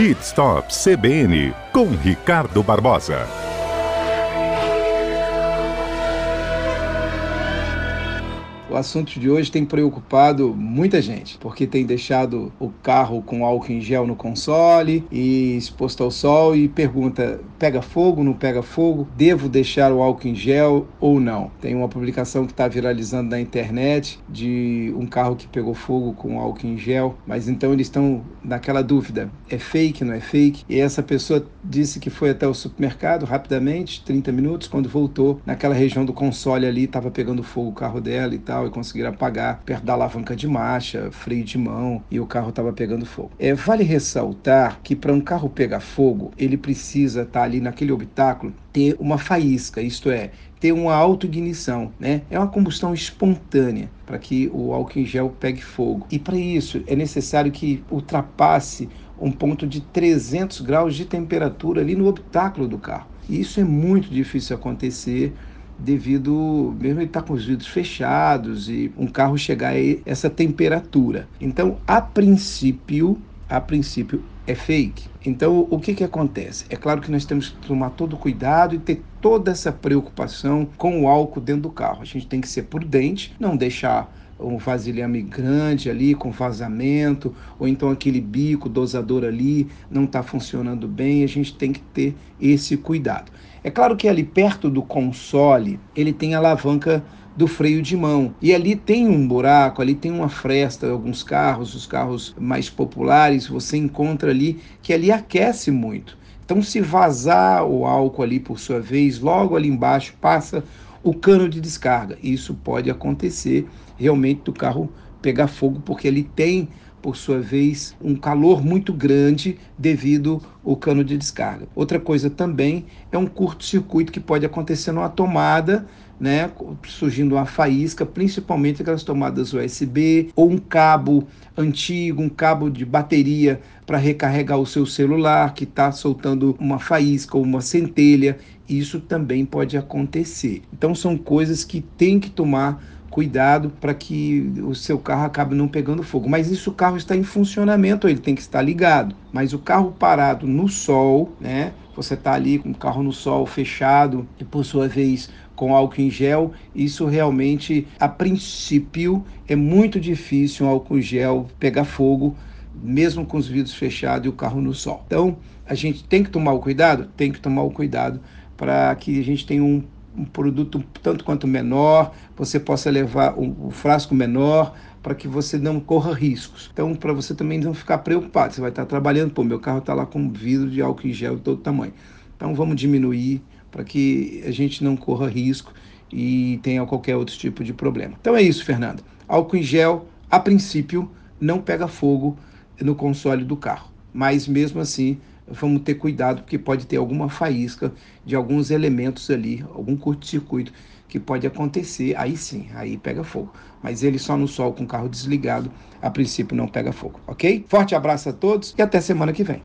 Pit Stop CBN com Ricardo Barbosa. O assunto de hoje tem preocupado muita gente, porque tem deixado o carro com álcool em gel no console e exposto ao sol e pergunta: pega fogo, não pega fogo? Devo deixar o álcool em gel ou não? Tem uma publicação que está viralizando na internet de um carro que pegou fogo com álcool em gel, mas então eles estão naquela dúvida: é fake, não é fake? E essa pessoa disse que foi até o supermercado rapidamente, 30 minutos, quando voltou naquela região do console ali, estava pegando fogo o carro dela e tal e conseguiram apagar perto da alavanca de marcha, freio de mão e o carro estava pegando fogo. É, vale ressaltar que para um carro pegar fogo, ele precisa estar tá ali naquele habitáculo ter uma faísca, isto é, ter uma autoignição, né? É uma combustão espontânea para que o álcool em gel pegue fogo. E para isso é necessário que ultrapasse um ponto de 300 graus de temperatura ali no habitáculo do carro. E isso é muito difícil acontecer devido mesmo ele estar tá com os vidros fechados e um carro chegar a essa temperatura. Então, a princípio, a princípio é fake. Então, o que que acontece? É claro que nós temos que tomar todo cuidado e ter toda essa preocupação com o álcool dentro do carro. A gente tem que ser prudente, não deixar um vasilhame grande ali com vazamento, ou então aquele bico dosador ali não está funcionando bem, a gente tem que ter esse cuidado. É claro que ali perto do console ele tem a alavanca do freio de mão. E ali tem um buraco, ali tem uma fresta, alguns carros, os carros mais populares, você encontra ali que ali aquece muito. Então, se vazar o álcool ali por sua vez, logo ali embaixo passa o cano de descarga. Isso pode acontecer realmente do carro pegar fogo, porque ele tem, por sua vez, um calor muito grande devido ao cano de descarga. Outra coisa também é um curto-circuito que pode acontecer numa tomada né, surgindo uma faísca, principalmente aquelas tomadas USB ou um cabo antigo, um cabo de bateria para recarregar o seu celular que está soltando uma faísca ou uma centelha. Isso também pode acontecer. Então são coisas que tem que tomar cuidado para que o seu carro acabe não pegando fogo. Mas isso o carro está em funcionamento, ele tem que estar ligado. Mas o carro parado no sol, né? Você está ali com o carro no sol fechado e por sua vez com álcool em gel, isso realmente, a princípio, é muito difícil um álcool em gel pegar fogo, mesmo com os vidros fechados e o carro no sol. Então, a gente tem que tomar o cuidado? Tem que tomar o cuidado para que a gente tenha um, um produto tanto quanto menor, você possa levar um, um frasco menor, para que você não corra riscos. Então, para você também não ficar preocupado, você vai estar trabalhando, pô, meu carro está lá com vidro de álcool em gel de todo tamanho. Então, vamos diminuir para que a gente não corra risco e tenha qualquer outro tipo de problema. Então é isso, Fernando. Álcool em gel, a princípio, não pega fogo no console do carro, mas mesmo assim vamos ter cuidado porque pode ter alguma faísca de alguns elementos ali, algum curto-circuito que pode acontecer, aí sim, aí pega fogo. Mas ele só no sol com o carro desligado, a princípio não pega fogo, ok? Forte abraço a todos e até semana que vem.